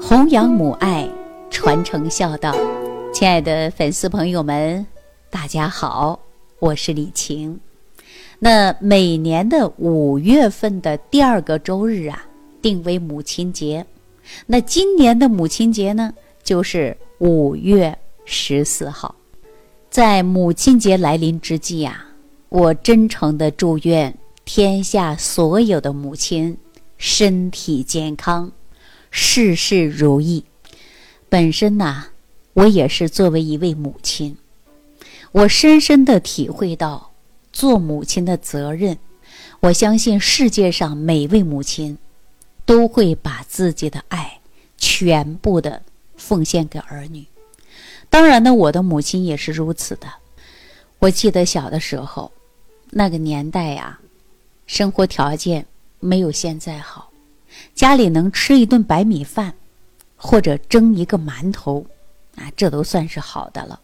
弘扬母爱，传承孝道。亲爱的粉丝朋友们，大家好，我是李晴。那每年的五月份的第二个周日啊，定为母亲节。那今年的母亲节呢，就是五月十四号。在母亲节来临之际啊，我真诚的祝愿天下所有的母亲身体健康。事事如意。本身呐，我也是作为一位母亲，我深深的体会到做母亲的责任。我相信世界上每位母亲都会把自己的爱全部的奉献给儿女。当然呢，我的母亲也是如此的。我记得小的时候，那个年代呀，生活条件没有现在好。家里能吃一顿白米饭，或者蒸一个馒头，啊，这都算是好的了。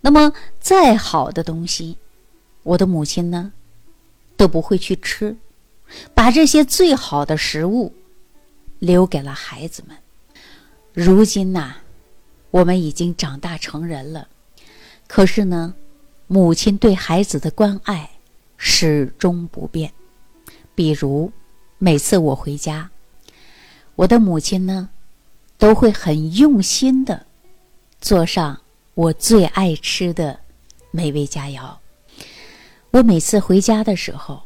那么再好的东西，我的母亲呢，都不会去吃，把这些最好的食物留给了孩子们。如今呐，我们已经长大成人了，可是呢，母亲对孩子的关爱始终不变。比如。每次我回家，我的母亲呢，都会很用心的做上我最爱吃的美味佳肴。我每次回家的时候，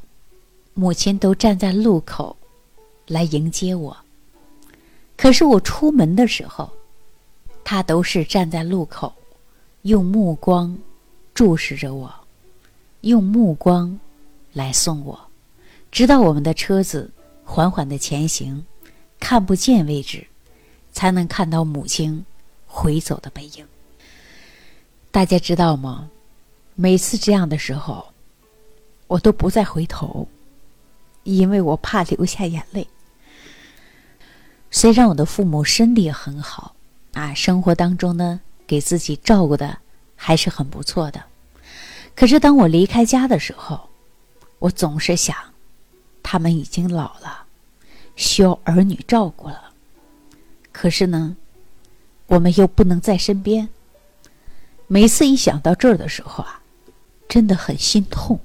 母亲都站在路口来迎接我。可是我出门的时候，她都是站在路口，用目光注视着我，用目光来送我，直到我们的车子。缓缓的前行，看不见位置，才能看到母亲回走的背影。大家知道吗？每次这样的时候，我都不再回头，因为我怕流下眼泪。虽然我的父母身体很好，啊，生活当中呢，给自己照顾的还是很不错的，可是当我离开家的时候，我总是想。他们已经老了，需要儿女照顾了。可是呢，我们又不能在身边。每次一想到这儿的时候啊，真的很心痛。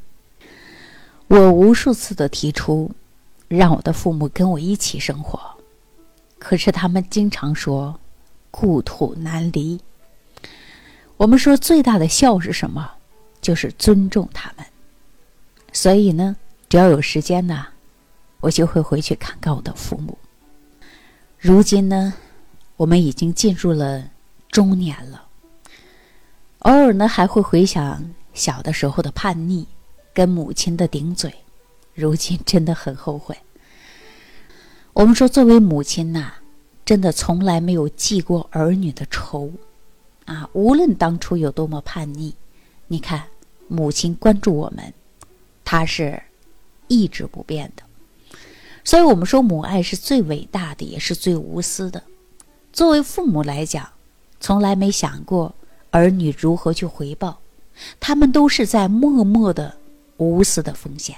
我无数次的提出，让我的父母跟我一起生活，可是他们经常说“故土难离”。我们说最大的孝是什么？就是尊重他们。所以呢，只要有时间呢。我就会回去看看我的父母。如今呢，我们已经进入了中年了。偶尔呢，还会回想小的时候的叛逆，跟母亲的顶嘴。如今真的很后悔。我们说，作为母亲呐，真的从来没有记过儿女的仇啊。无论当初有多么叛逆，你看，母亲关注我们，她是一直不变的。所以我们说，母爱是最伟大的，也是最无私的。作为父母来讲，从来没想过儿女如何去回报，他们都是在默默的、无私的奉献。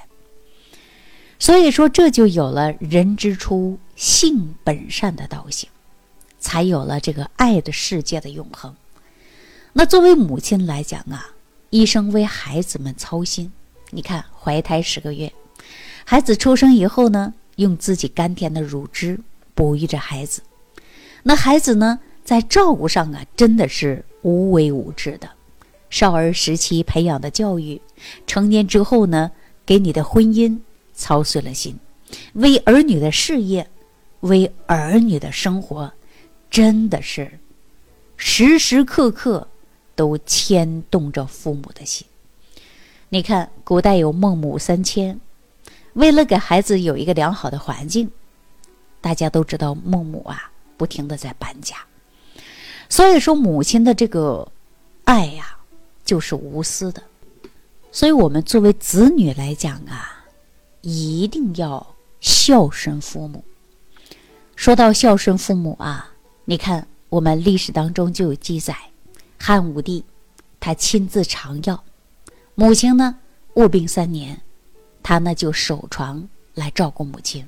所以说，这就有了“人之初，性本善”的道性，才有了这个爱的世界的永恒。那作为母亲来讲啊，一生为孩子们操心。你看，怀胎十个月，孩子出生以后呢？用自己甘甜的乳汁哺育着孩子，那孩子呢，在照顾上啊，真的是无微无至的。少儿时期培养的教育，成年之后呢，给你的婚姻操碎了心，为儿女的事业，为儿女的生活，真的是时时刻刻都牵动着父母的心。你看，古代有孟母三迁。为了给孩子有一个良好的环境，大家都知道孟母啊，不停的在搬家。所以说，母亲的这个爱呀，就是无私的。所以我们作为子女来讲啊，一定要孝顺父母。说到孝顺父母啊，你看我们历史当中就有记载，汉武帝他亲自尝药，母亲呢卧病三年。他呢就守床来照顾母亲，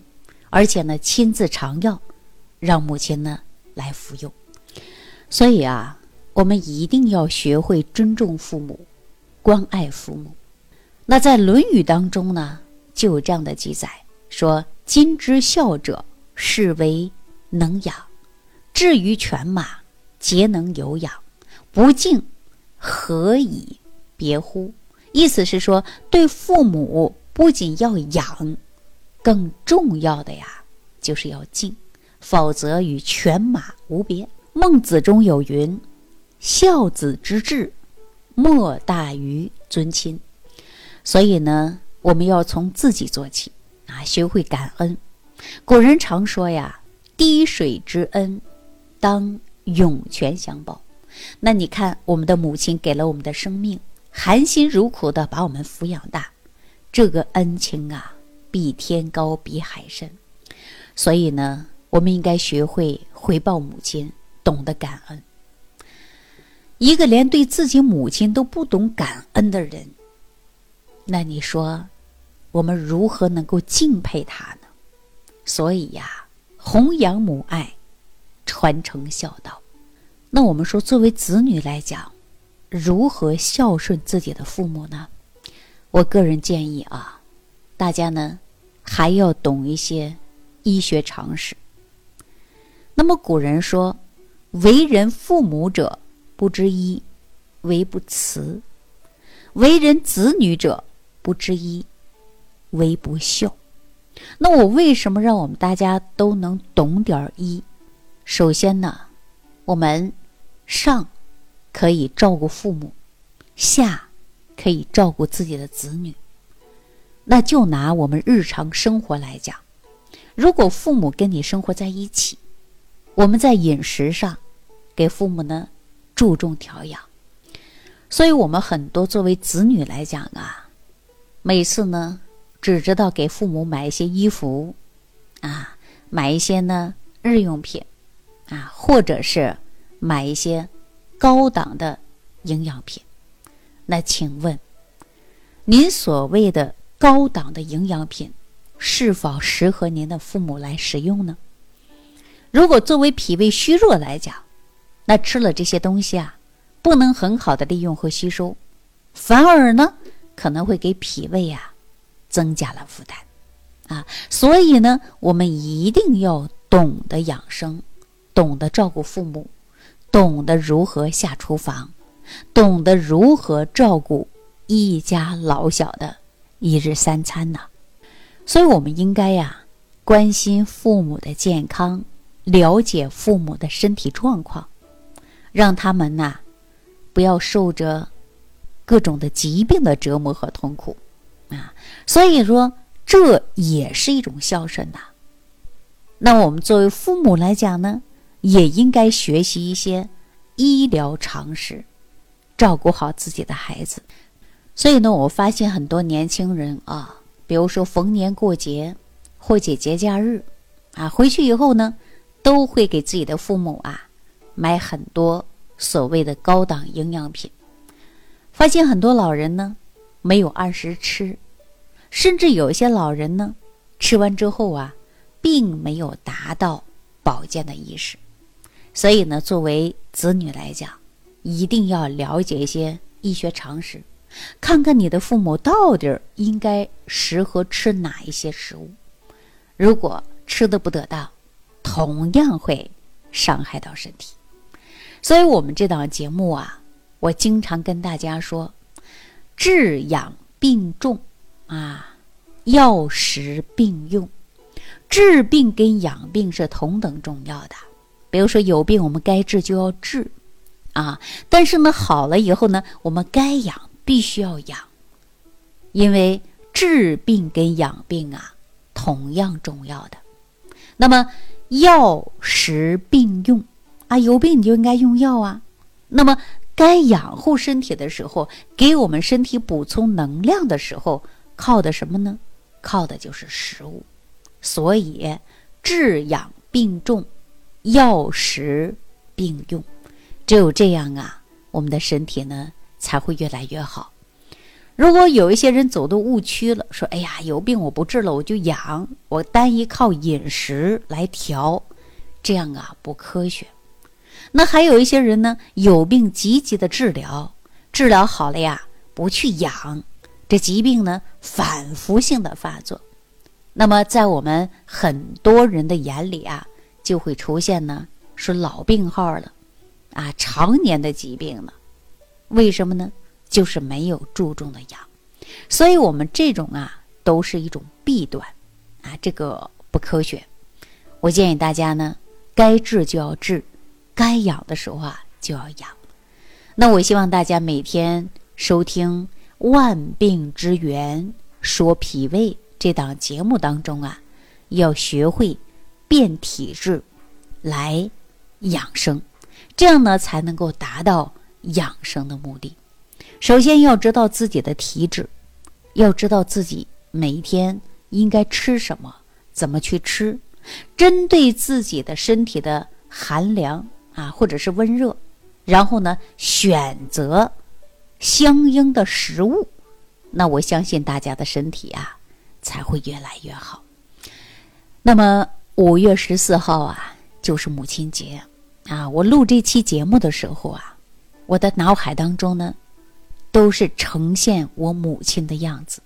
而且呢亲自尝药，让母亲呢来服用。所以啊，我们一定要学会尊重父母，关爱父母。那在《论语》当中呢，就有这样的记载，说：“今之孝者，是为能养；至于犬马，皆能有养。不敬，何以别乎？”意思是说，对父母不仅要养，更重要的呀，就是要敬，否则与犬马无别。孟子中有云：“孝子之志，莫大于尊亲。”所以呢，我们要从自己做起啊，学会感恩。古人常说呀：“滴水之恩，当涌泉相报。”那你看，我们的母亲给了我们的生命，含辛茹苦的把我们抚养大，这个恩情啊，比天高，比海深。所以呢，我们应该学会回报母亲，懂得感恩。一个连对自己母亲都不懂感恩的人。那你说，我们如何能够敬佩他呢？所以呀，弘扬母爱，传承孝道。那我们说，作为子女来讲，如何孝顺自己的父母呢？我个人建议啊，大家呢还要懂一些医学常识。那么古人说：“为人父母者，不知医，为不慈；为人子女者。”不知医，为不孝。那我为什么让我们大家都能懂点医？首先呢，我们上可以照顾父母，下可以照顾自己的子女。那就拿我们日常生活来讲，如果父母跟你生活在一起，我们在饮食上给父母呢注重调养。所以，我们很多作为子女来讲啊。每次呢，只知道给父母买一些衣服，啊，买一些呢日用品，啊，或者是买一些高档的营养品。那请问，您所谓的高档的营养品，是否适合您的父母来使用呢？如果作为脾胃虚弱来讲，那吃了这些东西啊，不能很好的利用和吸收，反而呢？可能会给脾胃啊增加了负担啊，所以呢，我们一定要懂得养生，懂得照顾父母，懂得如何下厨房，懂得如何照顾一家老小的一日三餐呢。所以，我们应该呀关心父母的健康，了解父母的身体状况，让他们呐不要受着。各种的疾病的折磨和痛苦，啊，所以说这也是一种孝顺呐。那我们作为父母来讲呢，也应该学习一些医疗常识，照顾好自己的孩子。所以呢，我发现很多年轻人啊，比如说逢年过节或者节假日，啊，回去以后呢，都会给自己的父母啊买很多所谓的高档营养品。发现很多老人呢，没有按时吃，甚至有一些老人呢，吃完之后啊，并没有达到保健的意识。所以呢，作为子女来讲，一定要了解一些医学常识，看看你的父母到底应该适合吃哪一些食物。如果吃的不得当，同样会伤害到身体。所以我们这档节目啊。我经常跟大家说，治养并重啊，药食并用，治病跟养病是同等重要的。比如说有病，我们该治就要治啊，但是呢，好了以后呢，我们该养必须要养，因为治病跟养病啊同样重要的。那么药食并用啊，有病你就应该用药啊，那么。该养护身体的时候，给我们身体补充能量的时候，靠的什么呢？靠的就是食物。所以，治养并重，药食并用，只有这样啊，我们的身体呢才会越来越好。如果有一些人走的误区了，说：“哎呀，有病我不治了，我就养，我单一靠饮食来调，这样啊不科学。”那还有一些人呢，有病积极的治疗，治疗好了呀，不去养，这疾病呢反复性的发作。那么在我们很多人的眼里啊，就会出现呢是老病号了，啊，常年的疾病呢。为什么呢？就是没有注重的养，所以我们这种啊都是一种弊端，啊，这个不科学。我建议大家呢，该治就要治。该养的时候啊，就要养。那我希望大家每天收听《万病之源说脾胃》这档节目当中啊，要学会变体质来养生，这样呢才能够达到养生的目的。首先要知道自己的体质，要知道自己每一天应该吃什么，怎么去吃，针对自己的身体的寒凉。啊，或者是温热，然后呢，选择相应的食物，那我相信大家的身体啊才会越来越好。那么五月十四号啊，就是母亲节啊。我录这期节目的时候啊，我的脑海当中呢，都是呈现我母亲的样子，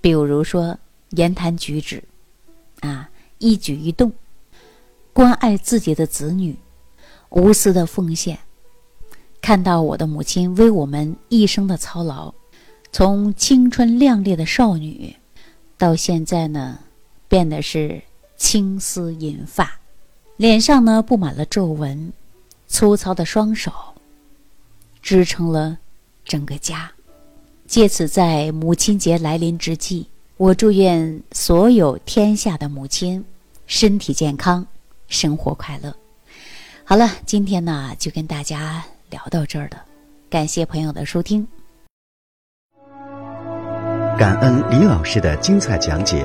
比如说言谈举止啊，一举一动，关爱自己的子女。无私的奉献，看到我的母亲为我们一生的操劳，从青春靓丽的少女，到现在呢，变得是青丝银发，脸上呢布满了皱纹，粗糙的双手支撑了整个家。借此，在母亲节来临之际，我祝愿所有天下的母亲身体健康，生活快乐。好了，今天呢就跟大家聊到这儿了，感谢朋友的收听。感恩李老师的精彩讲解。